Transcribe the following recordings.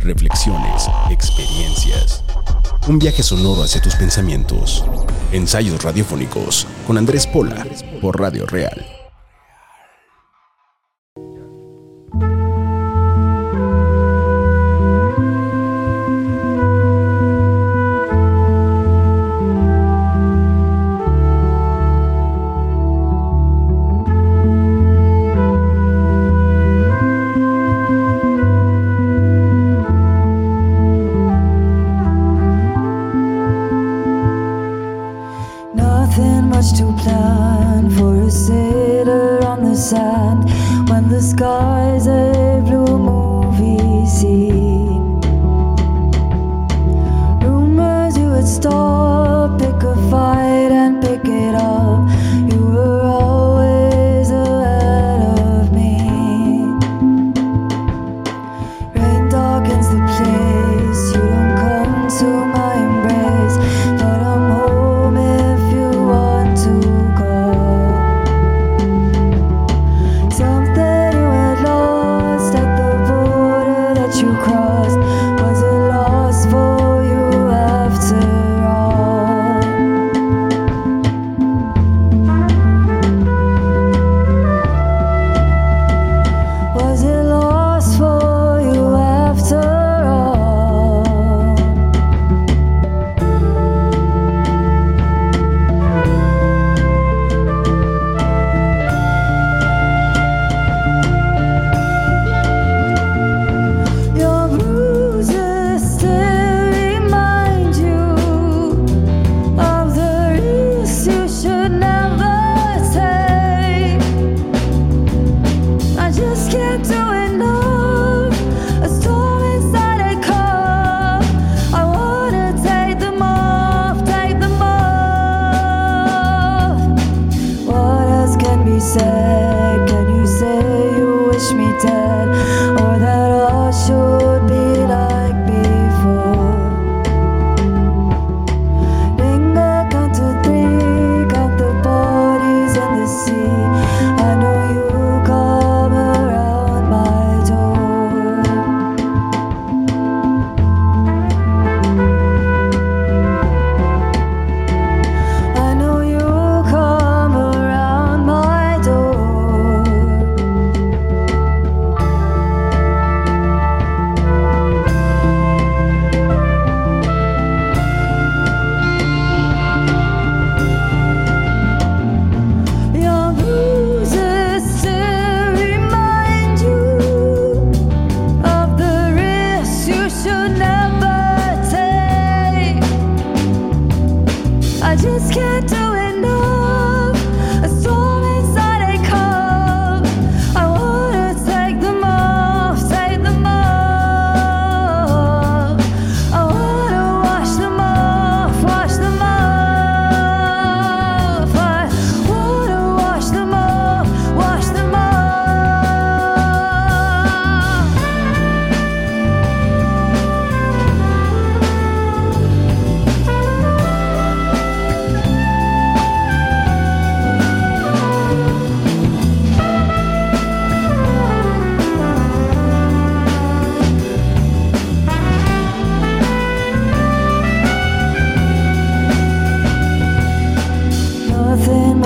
Reflexiones, experiencias. Un viaje sonoro hacia tus pensamientos. Ensayos radiofónicos con Andrés Pola por Radio Real.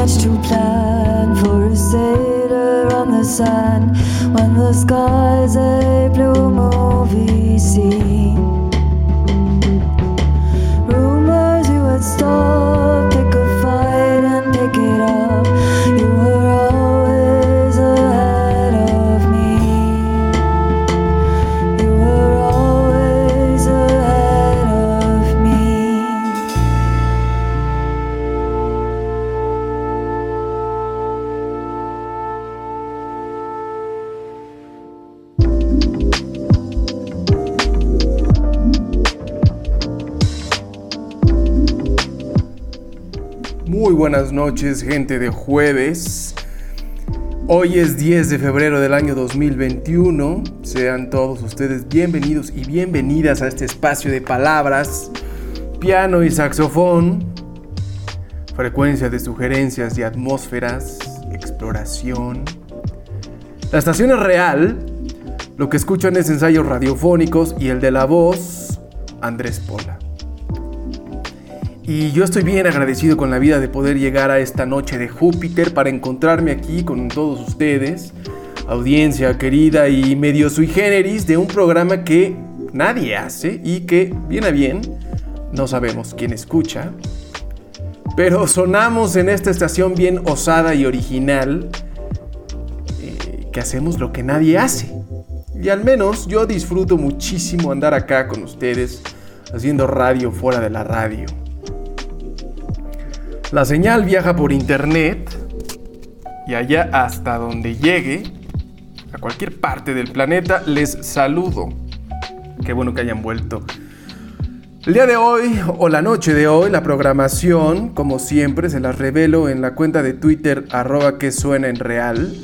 Much to plan for a sailor on the sand. When the sky's a blue movie noches, gente de jueves. Hoy es 10 de febrero del año 2021. Sean todos ustedes bienvenidos y bienvenidas a este espacio de palabras, piano y saxofón, frecuencia de sugerencias y atmósferas, exploración. La estación es real. Lo que escuchan es ensayos radiofónicos y el de la voz, Andrés Pola. Y yo estoy bien agradecido con la vida de poder llegar a esta noche de Júpiter para encontrarme aquí con todos ustedes, audiencia querida y medio sui generis de un programa que nadie hace y que, bien a bien, no sabemos quién escucha. Pero sonamos en esta estación bien osada y original, eh, que hacemos lo que nadie hace. Y al menos yo disfruto muchísimo andar acá con ustedes, haciendo radio fuera de la radio. La señal viaja por internet y allá hasta donde llegue, a cualquier parte del planeta, les saludo. Qué bueno que hayan vuelto. El día de hoy o la noche de hoy, la programación, como siempre, se las revelo en la cuenta de Twitter arroba que suena en real.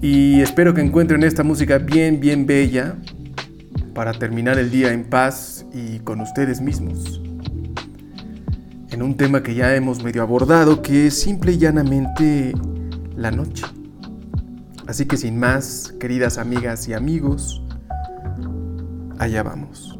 Y espero que encuentren esta música bien, bien bella para terminar el día en paz y con ustedes mismos en un tema que ya hemos medio abordado, que es simple y llanamente la noche. Así que sin más, queridas amigas y amigos, allá vamos.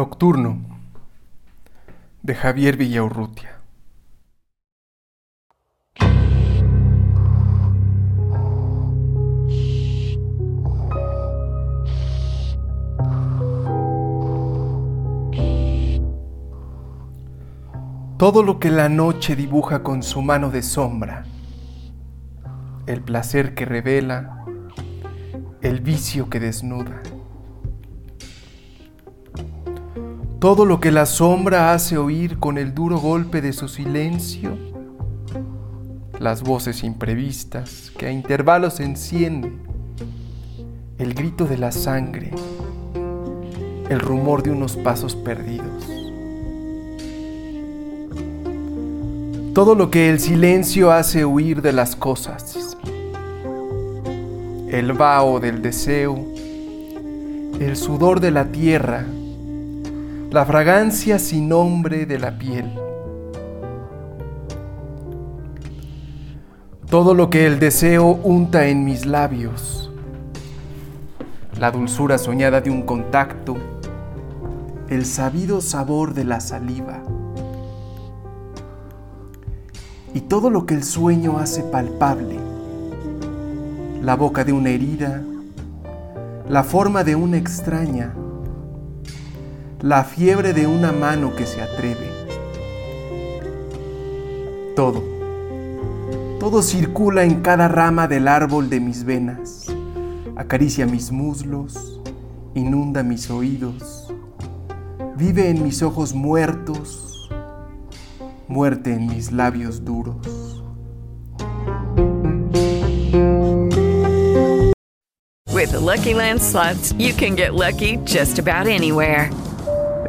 Nocturno de Javier Villaurrutia. Todo lo que la noche dibuja con su mano de sombra, el placer que revela, el vicio que desnuda. Todo lo que la sombra hace oír con el duro golpe de su silencio, las voces imprevistas que a intervalos encienden, el grito de la sangre, el rumor de unos pasos perdidos. Todo lo que el silencio hace huir de las cosas, el vaho del deseo, el sudor de la tierra, la fragancia sin nombre de la piel. Todo lo que el deseo unta en mis labios, la dulzura soñada de un contacto, el sabido sabor de la saliva. Y todo lo que el sueño hace palpable, la boca de una herida, la forma de una extraña, la fiebre de una mano que se atreve. Todo, todo circula en cada rama del árbol de mis venas, acaricia mis muslos, inunda mis oídos, vive en mis ojos muertos, muerte en mis labios duros. With the Lucky Land slots, you can get lucky just about anywhere.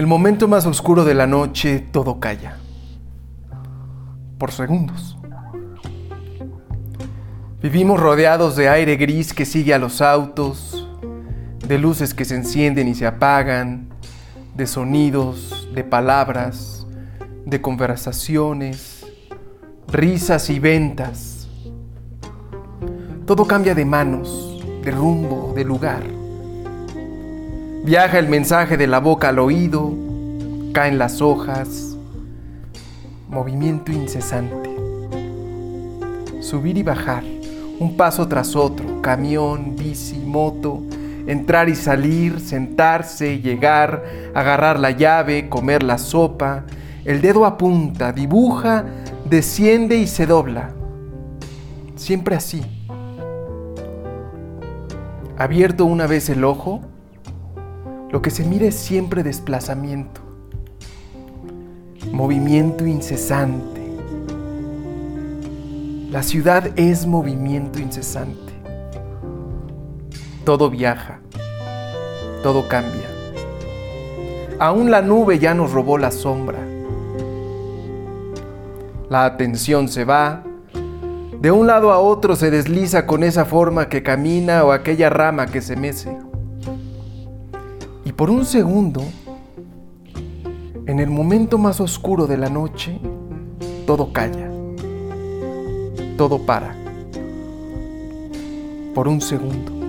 El momento más oscuro de la noche todo calla. Por segundos. Vivimos rodeados de aire gris que sigue a los autos, de luces que se encienden y se apagan, de sonidos, de palabras, de conversaciones, risas y ventas. Todo cambia de manos, de rumbo, de lugar. Viaja el mensaje de la boca al oído, caen las hojas, movimiento incesante. Subir y bajar, un paso tras otro, camión, bici, moto, entrar y salir, sentarse, llegar, agarrar la llave, comer la sopa. El dedo apunta, dibuja, desciende y se dobla. Siempre así. Abierto una vez el ojo, lo que se mira es siempre desplazamiento, movimiento incesante. La ciudad es movimiento incesante. Todo viaja, todo cambia. Aún la nube ya nos robó la sombra. La atención se va, de un lado a otro se desliza con esa forma que camina o aquella rama que se mece. Por un segundo, en el momento más oscuro de la noche, todo calla, todo para. Por un segundo.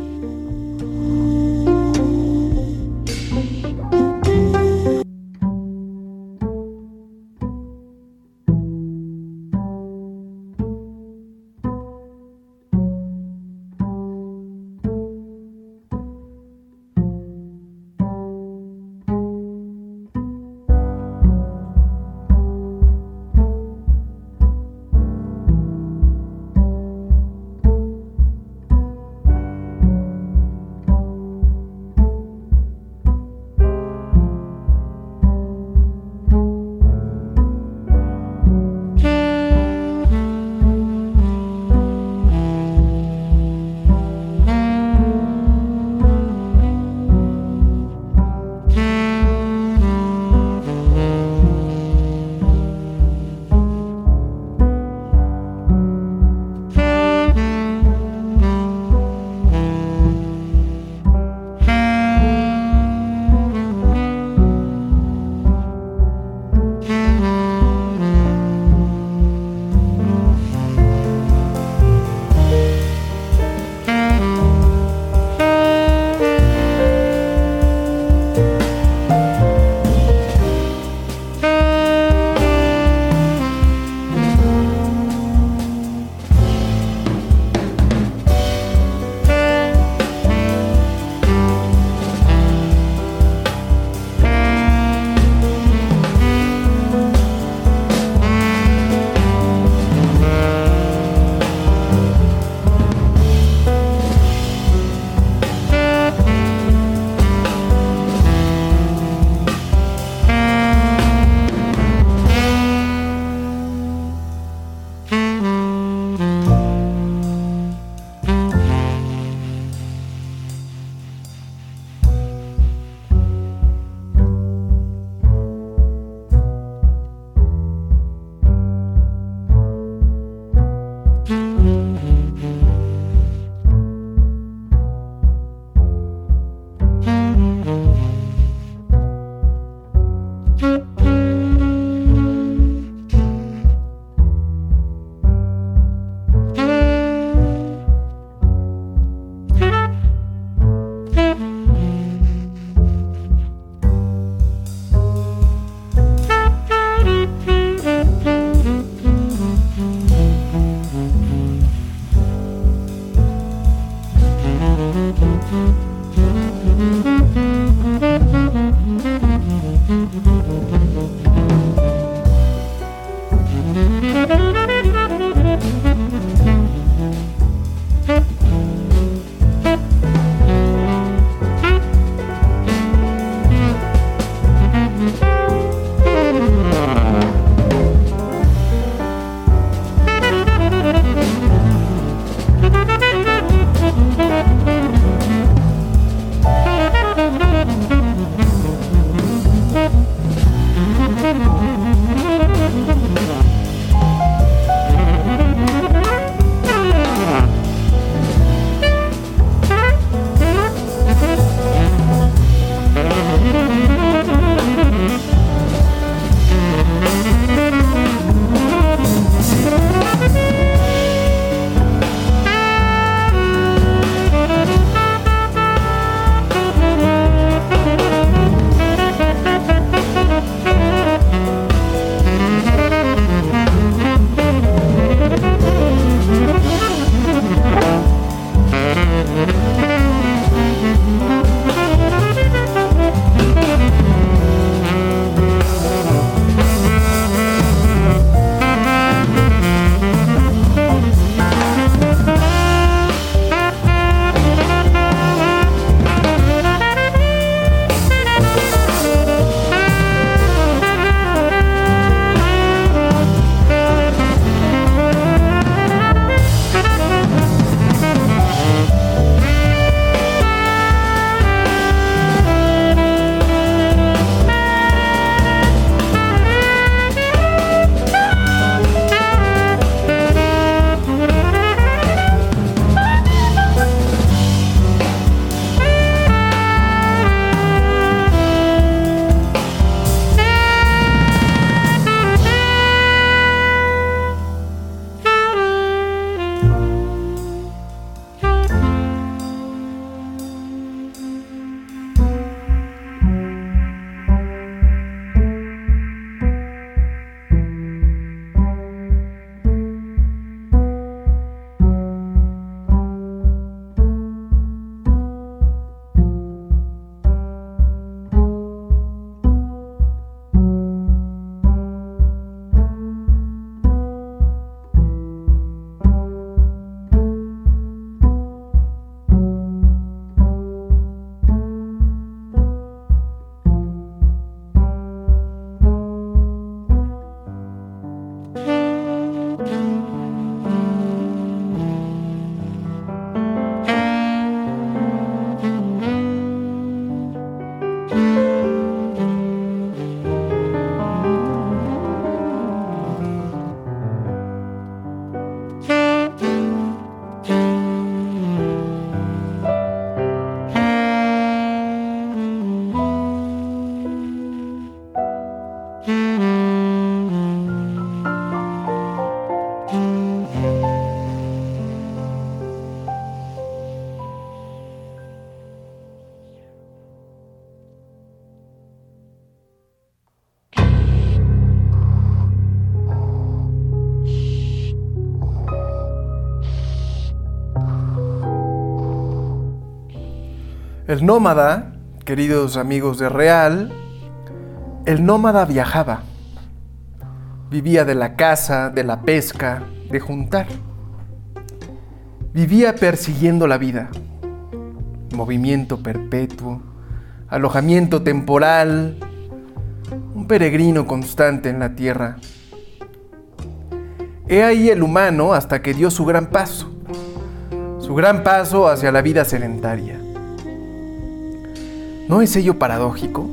El nómada, queridos amigos de Real, el nómada viajaba. Vivía de la caza, de la pesca, de juntar. Vivía persiguiendo la vida. Movimiento perpetuo, alojamiento temporal, un peregrino constante en la tierra. He ahí el humano hasta que dio su gran paso, su gran paso hacia la vida sedentaria. ¿No es ello paradójico?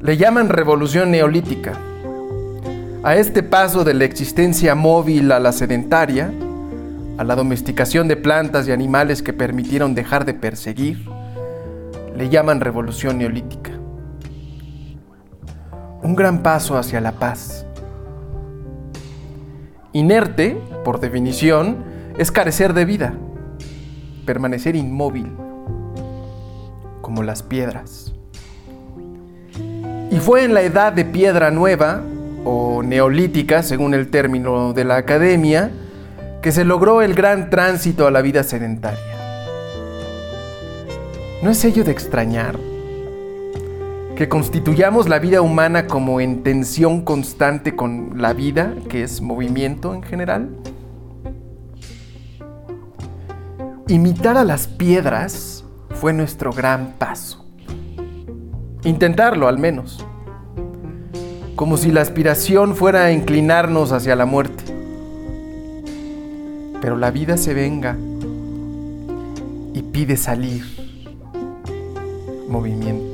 Le llaman revolución neolítica. A este paso de la existencia móvil a la sedentaria, a la domesticación de plantas y animales que permitieron dejar de perseguir, le llaman revolución neolítica. Un gran paso hacia la paz. Inerte, por definición, es carecer de vida, permanecer inmóvil, como las piedras. Y fue en la edad de piedra nueva, o neolítica, según el término de la academia, que se logró el gran tránsito a la vida sedentaria. ¿No es ello de extrañar? Que constituyamos la vida humana como en tensión constante con la vida, que es movimiento en general. Imitar a las piedras fue nuestro gran paso. Intentarlo al menos. Como si la aspiración fuera a inclinarnos hacia la muerte. Pero la vida se venga y pide salir. Movimiento.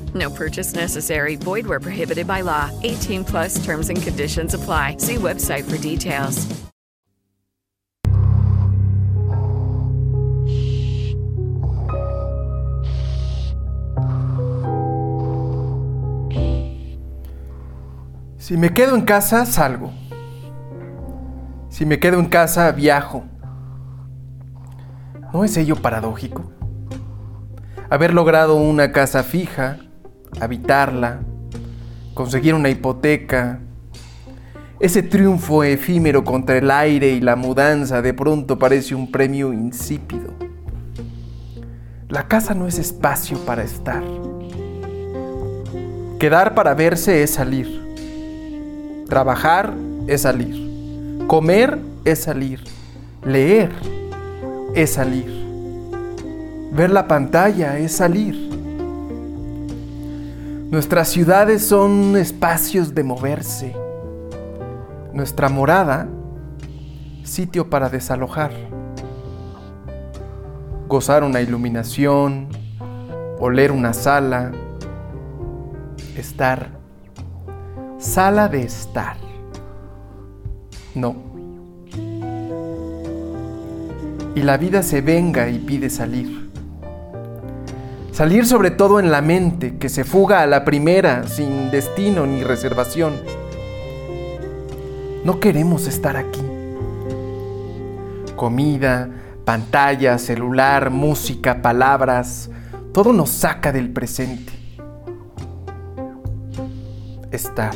No purchase necessary. Void where prohibited by law. 18 plus terms and conditions apply. See website for details. Si me quedo en casa, salgo. Si me quedo en casa, viajo. ¿No es ello paradójico? Haber logrado una casa fija, habitarla, conseguir una hipoteca, ese triunfo efímero contra el aire y la mudanza de pronto parece un premio insípido. La casa no es espacio para estar. Quedar para verse es salir. Trabajar es salir. Comer es salir. Leer es salir. Ver la pantalla es salir. Nuestras ciudades son espacios de moverse. Nuestra morada, sitio para desalojar. Gozar una iluminación, oler una sala, estar. Sala de estar. No. Y la vida se venga y pide salir. Salir sobre todo en la mente, que se fuga a la primera, sin destino ni reservación. No queremos estar aquí. Comida, pantalla, celular, música, palabras, todo nos saca del presente. Estar.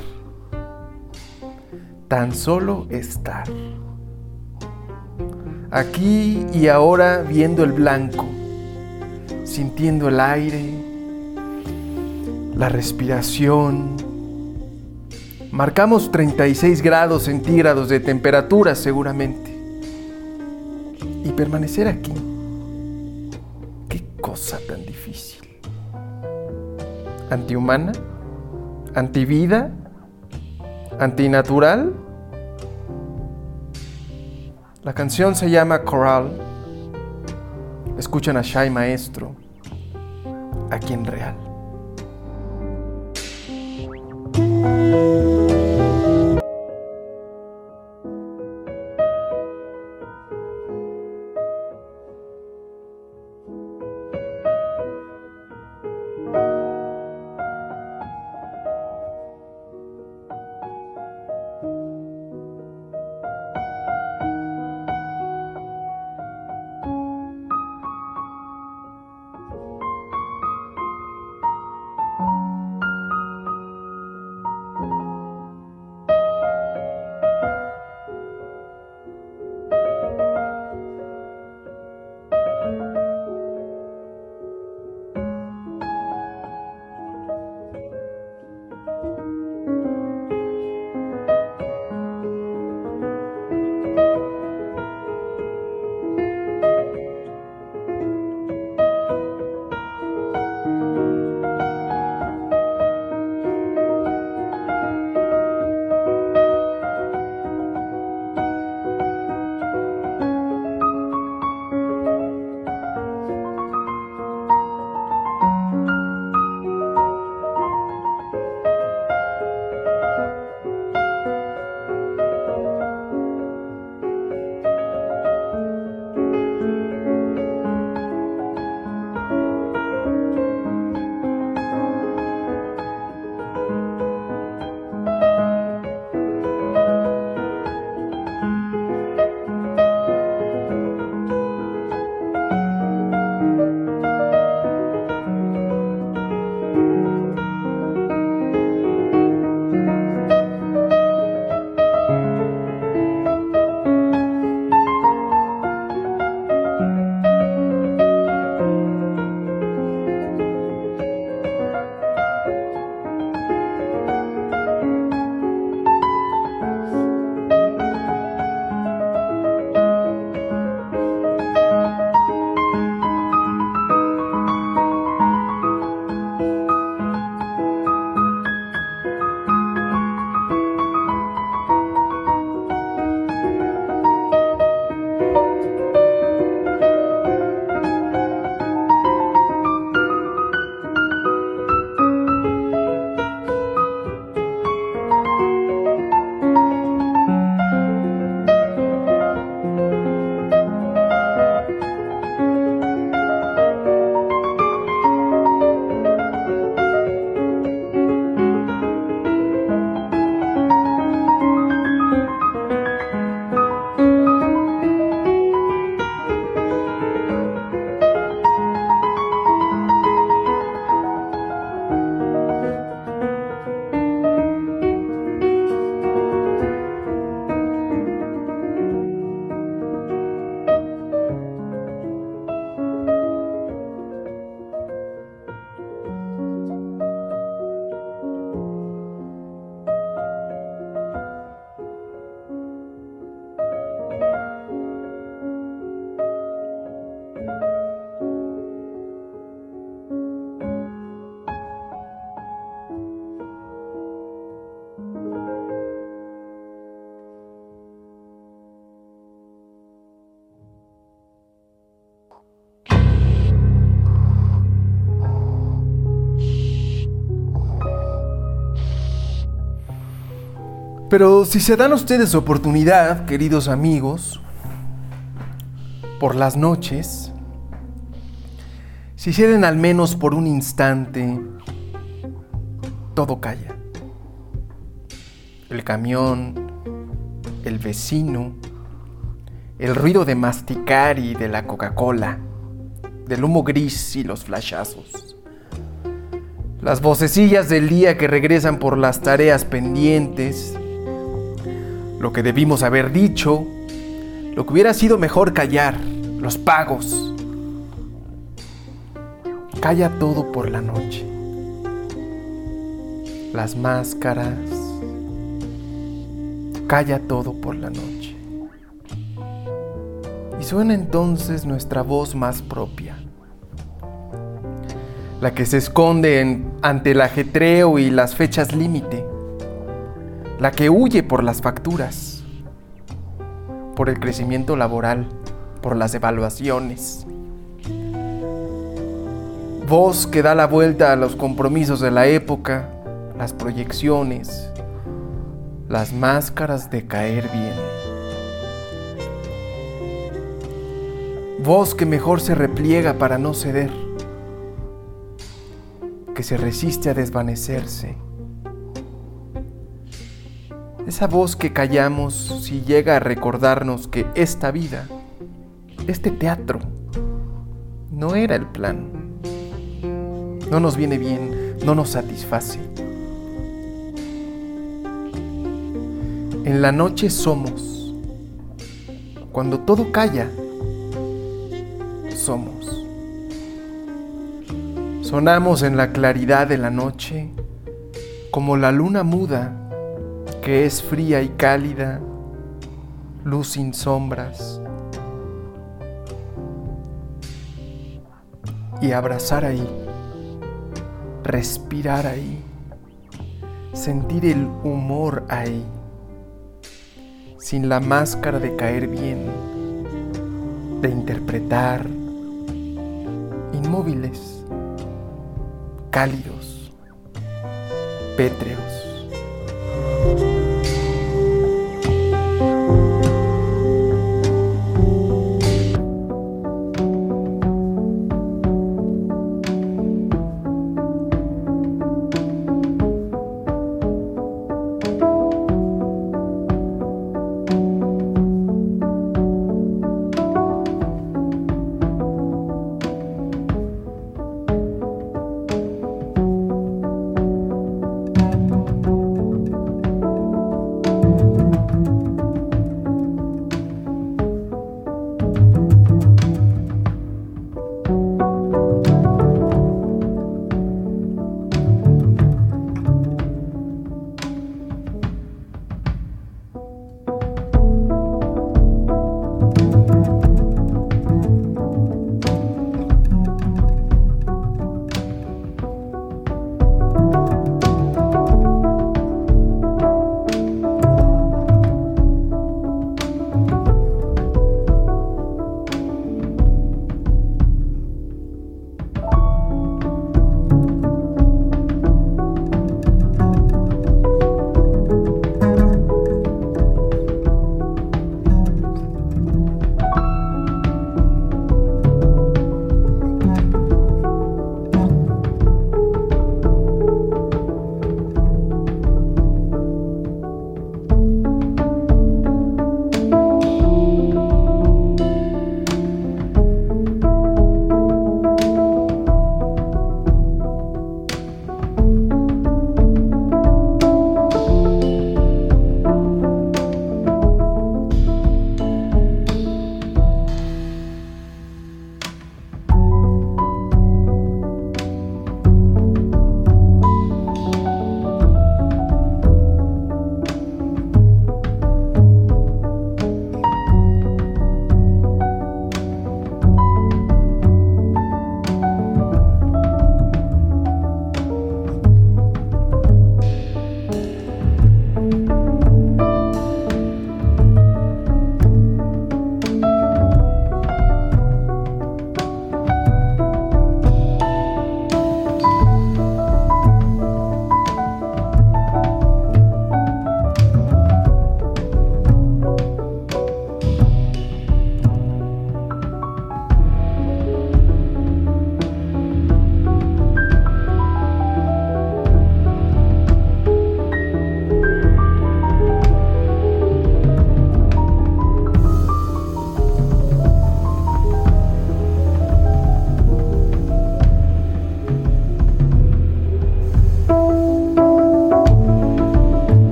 Tan solo estar. Aquí y ahora viendo el blanco, sintiendo el aire, la respiración. Marcamos 36 grados centígrados de temperatura seguramente. Y permanecer aquí. Qué cosa tan difícil. ¿Antihumana? ¿Antivida? ¿Antinatural? La canción se llama Coral. Escuchan a Shai Maestro, aquí en Real. Pero si se dan ustedes oportunidad, queridos amigos, por las noches, si ceden al menos por un instante, todo calla. El camión, el vecino, el ruido de masticar y de la Coca-Cola, del humo gris y los flashazos. Las vocecillas del día que regresan por las tareas pendientes, lo que debimos haber dicho, lo que hubiera sido mejor callar, los pagos. Calla todo por la noche. Las máscaras. Calla todo por la noche. Y suena entonces nuestra voz más propia. La que se esconde ante el ajetreo y las fechas límite. La que huye por las facturas. Por el crecimiento laboral. Por las evaluaciones. Voz que da la vuelta a los compromisos de la época, las proyecciones, las máscaras de caer bien. Voz que mejor se repliega para no ceder, que se resiste a desvanecerse. Esa voz que callamos si llega a recordarnos que esta vida, este teatro, no era el plan. No nos viene bien, no nos satisface. En la noche somos. Cuando todo calla, somos. Sonamos en la claridad de la noche como la luna muda que es fría y cálida, luz sin sombras. Y abrazar ahí, respirar ahí, sentir el humor ahí, sin la máscara de caer bien, de interpretar, inmóviles, cálidos, pétreos.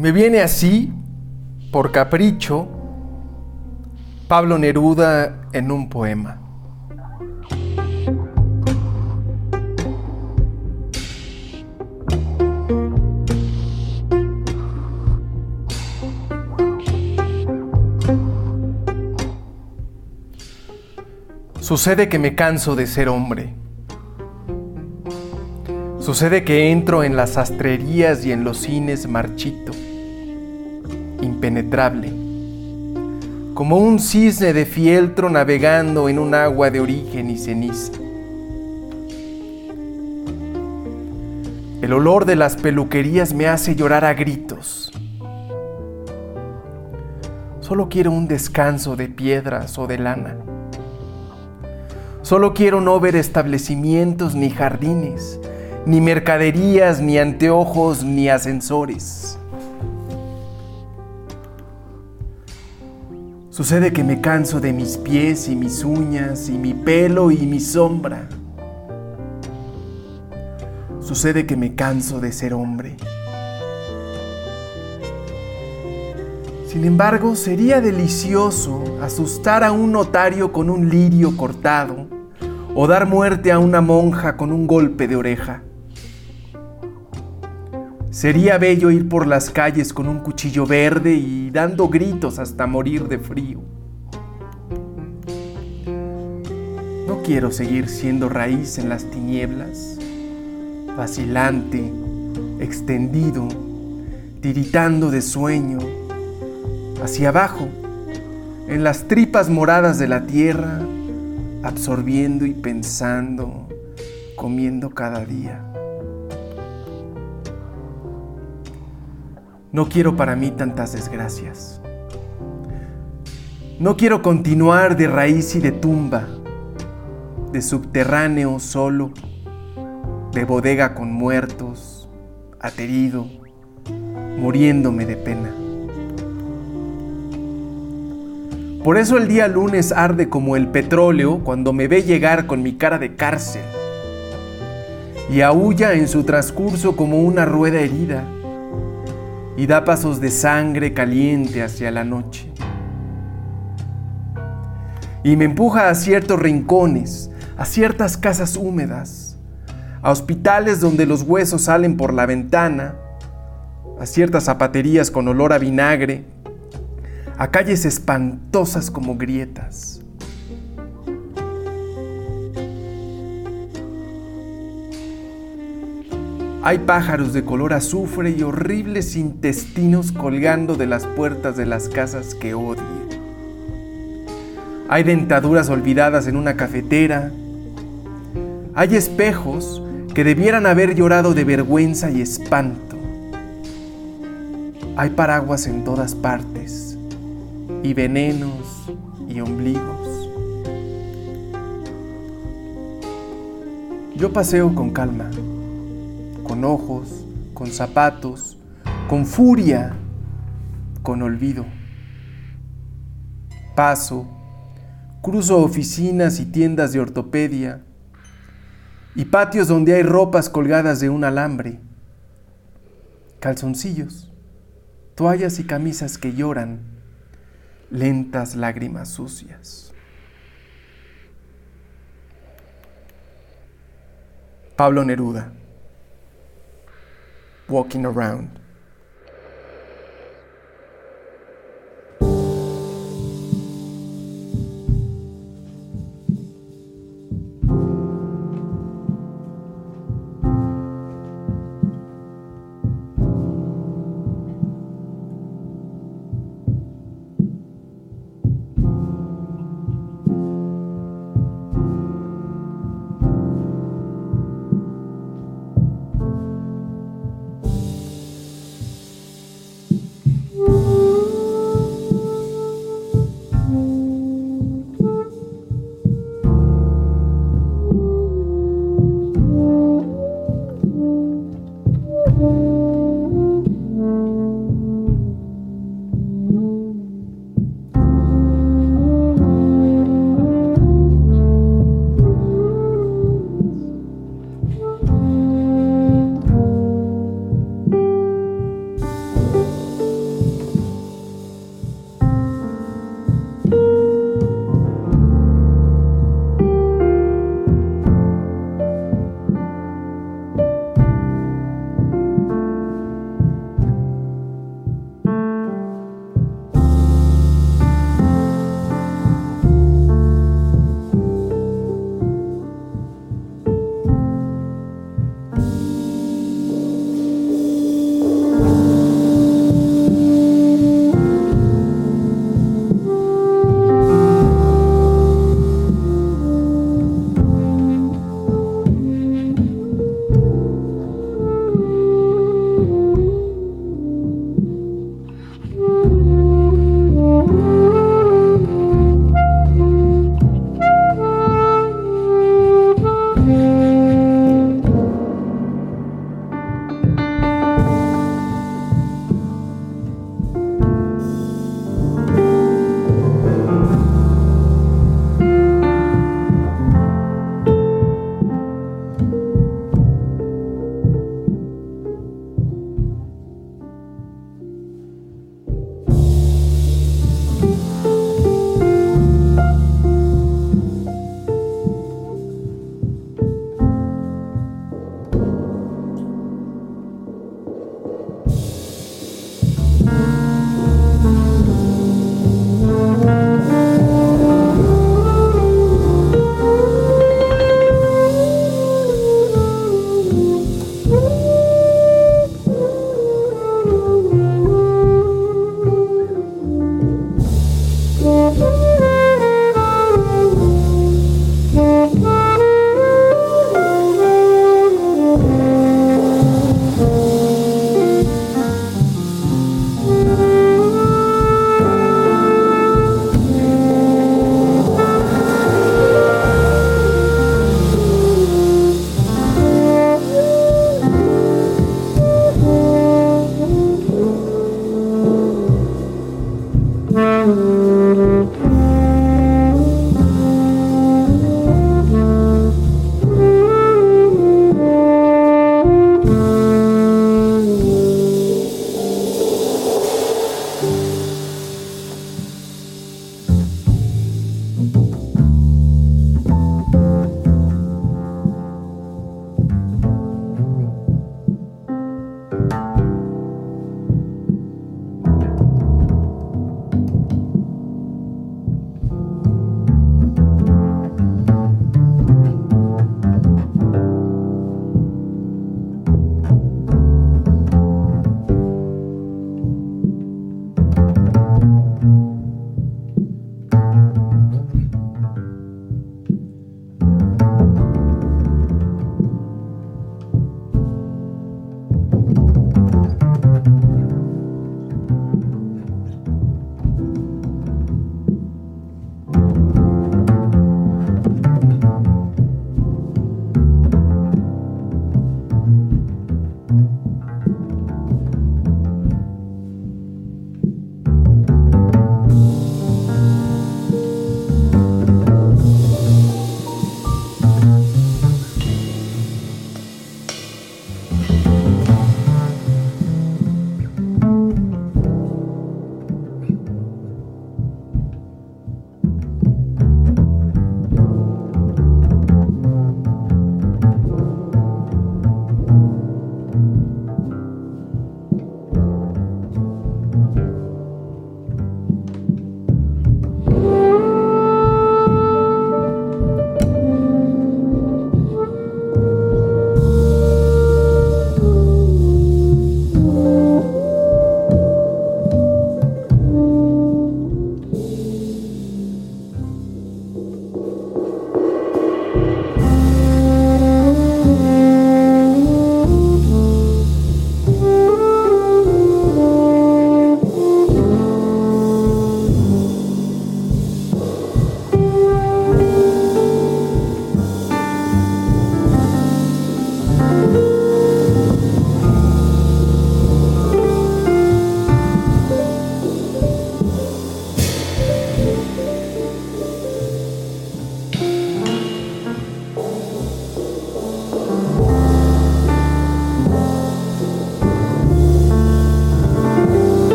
Me viene así, por capricho, Pablo Neruda en un poema. Sucede que me canso de ser hombre. Sucede que entro en las sastrerías y en los cines marchito, impenetrable, como un cisne de fieltro navegando en un agua de origen y ceniza. El olor de las peluquerías me hace llorar a gritos. Solo quiero un descanso de piedras o de lana. Solo quiero no ver establecimientos ni jardines, ni mercaderías, ni anteojos, ni ascensores. Sucede que me canso de mis pies y mis uñas y mi pelo y mi sombra. Sucede que me canso de ser hombre. Sin embargo, sería delicioso asustar a un notario con un lirio cortado o dar muerte a una monja con un golpe de oreja. Sería bello ir por las calles con un cuchillo verde y dando gritos hasta morir de frío. No quiero seguir siendo raíz en las tinieblas, vacilante, extendido, tiritando de sueño, hacia abajo, en las tripas moradas de la tierra, absorbiendo y pensando, comiendo cada día. No quiero para mí tantas desgracias. No quiero continuar de raíz y de tumba, de subterráneo solo, de bodega con muertos, aterido, muriéndome de pena. Por eso el día lunes arde como el petróleo cuando me ve llegar con mi cara de cárcel y aúlla en su transcurso como una rueda herida y da pasos de sangre caliente hacia la noche. Y me empuja a ciertos rincones, a ciertas casas húmedas, a hospitales donde los huesos salen por la ventana, a ciertas zapaterías con olor a vinagre, a calles espantosas como grietas. Hay pájaros de color azufre y horribles intestinos colgando de las puertas de las casas que odio. Hay dentaduras olvidadas en una cafetera. Hay espejos que debieran haber llorado de vergüenza y espanto. Hay paraguas en todas partes y venenos y ombligos. Yo paseo con calma, con ojos, con zapatos, con furia, con olvido. Paso, cruzo oficinas y tiendas de ortopedia y patios donde hay ropas colgadas de un alambre, calzoncillos, toallas y camisas que lloran lentas lágrimas sucias. Pablo Neruda, Walking Around.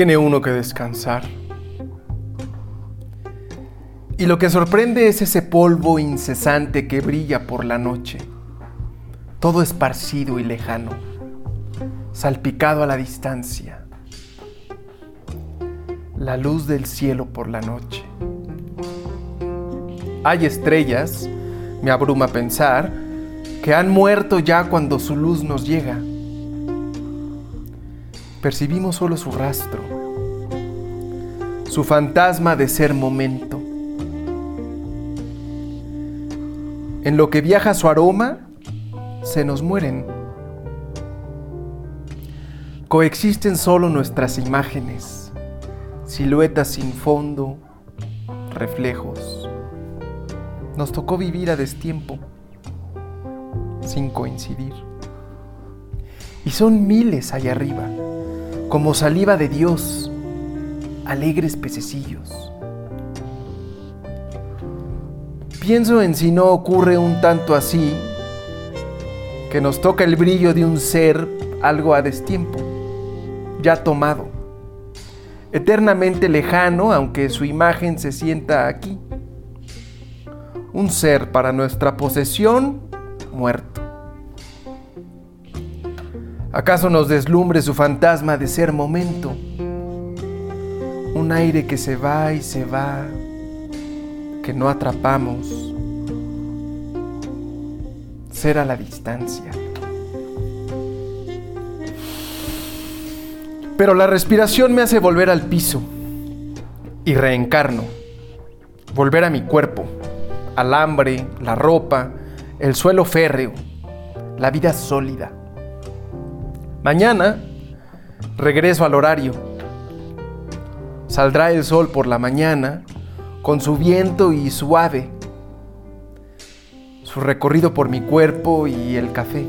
Tiene uno que descansar. Y lo que sorprende es ese polvo incesante que brilla por la noche, todo esparcido y lejano, salpicado a la distancia. La luz del cielo por la noche. Hay estrellas, me abruma pensar, que han muerto ya cuando su luz nos llega. Percibimos solo su rastro, su fantasma de ser momento. En lo que viaja su aroma, se nos mueren. Coexisten solo nuestras imágenes, siluetas sin fondo, reflejos. Nos tocó vivir a destiempo, sin coincidir. Y son miles allá arriba, como saliva de Dios, alegres pececillos. Pienso en si no ocurre un tanto así, que nos toca el brillo de un ser algo a destiempo, ya tomado, eternamente lejano, aunque su imagen se sienta aquí. Un ser para nuestra posesión muerto. ¿Acaso nos deslumbre su fantasma de ser momento? Un aire que se va y se va, que no atrapamos. Ser a la distancia. Pero la respiración me hace volver al piso y reencarno. Volver a mi cuerpo, al hambre, la ropa, el suelo férreo, la vida sólida. Mañana regreso al horario. Saldrá el sol por la mañana con su viento y suave, su recorrido por mi cuerpo y el café.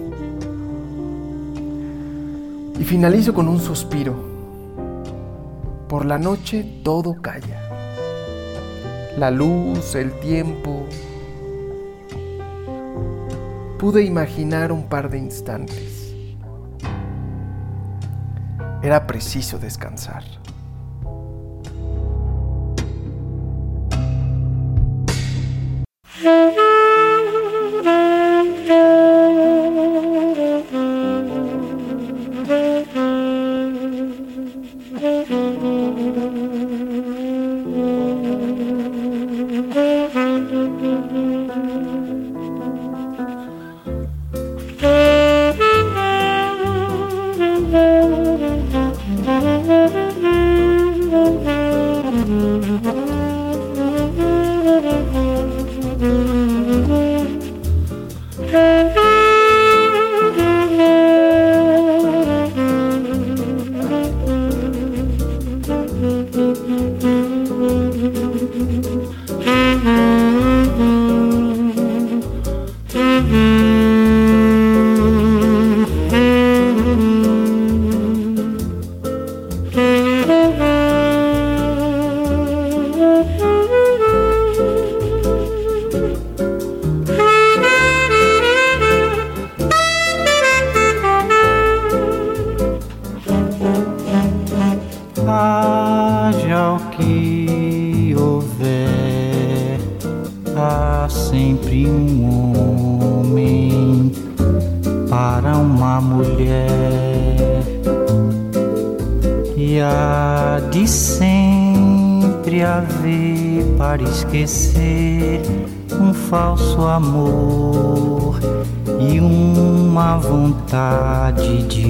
Y finalizo con un suspiro. Por la noche todo calla. La luz, el tiempo. Pude imaginar un par de instantes. Era preciso descansar. Vontade de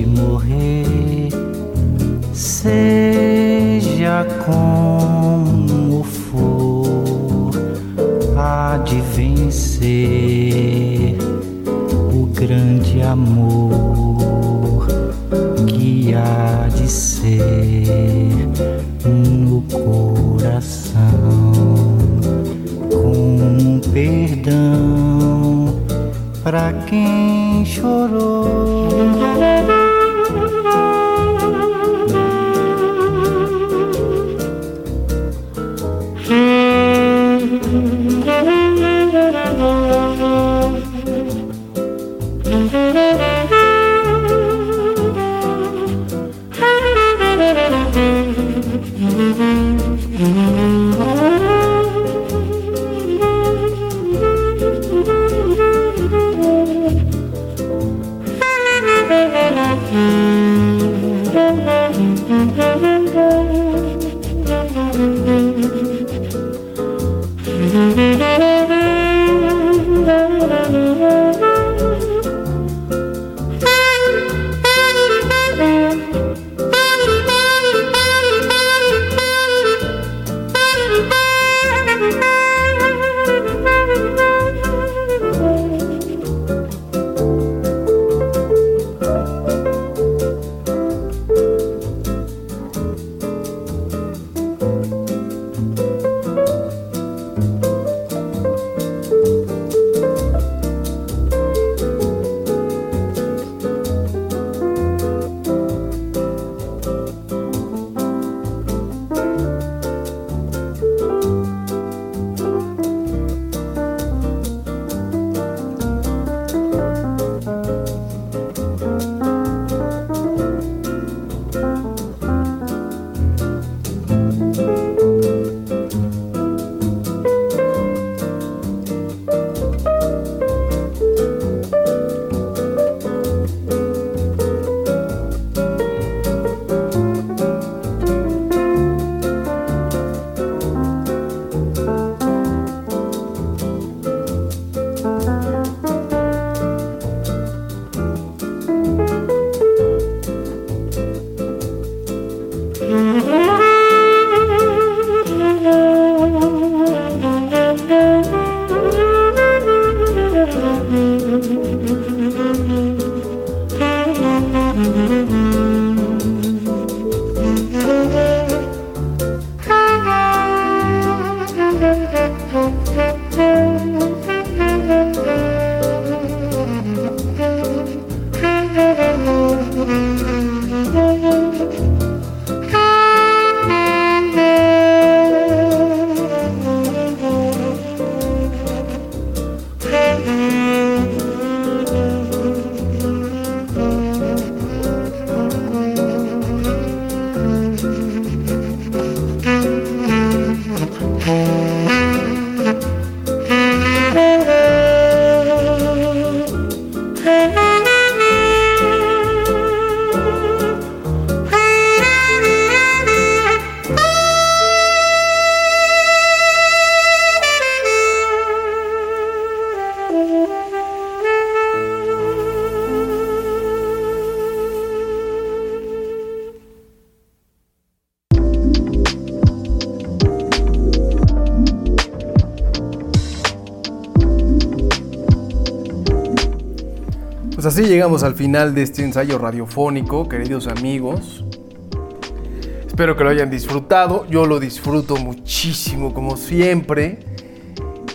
llegamos al final de este ensayo radiofónico, queridos amigos. Espero que lo hayan disfrutado. Yo lo disfruto muchísimo, como siempre.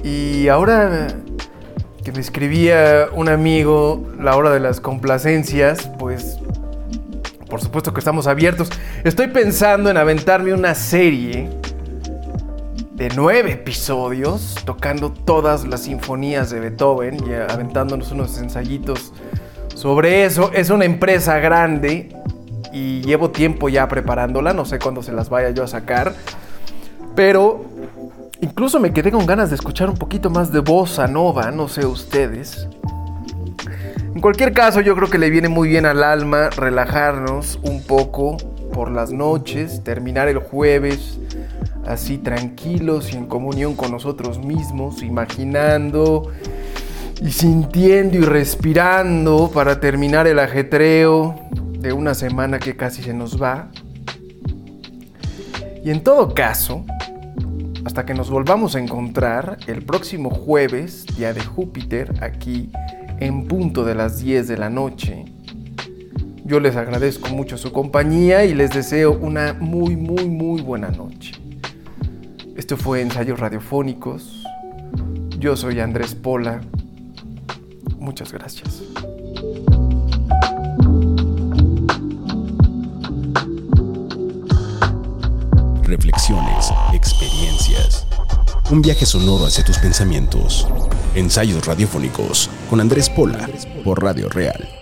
Y ahora que me escribía un amigo la hora de las complacencias, pues por supuesto que estamos abiertos. Estoy pensando en aventarme una serie de nueve episodios, tocando todas las sinfonías de Beethoven y aventándonos unos ensayitos sobre eso. Es una empresa grande y llevo tiempo ya preparándola, no sé cuándo se las vaya yo a sacar, pero Incluso me quedé con ganas de escuchar un poquito más de bossa nova, no sé ustedes. En cualquier caso, yo creo que le viene muy bien al alma relajarnos un poco por las noches, terminar el jueves así tranquilos y en comunión con nosotros mismos, imaginando y sintiendo y respirando para terminar el ajetreo de una semana que casi se nos va. Y en todo caso, hasta que nos volvamos a encontrar el próximo jueves, día de Júpiter, aquí en punto de las 10 de la noche. Yo les agradezco mucho su compañía y les deseo una muy, muy, muy buena noche. Esto fue Ensayos Radiofónicos. Yo soy Andrés Pola. Muchas gracias. Reflexiones, experiencias. Un viaje sonoro hacia tus pensamientos. Ensayos radiofónicos con Andrés Pola por Radio Real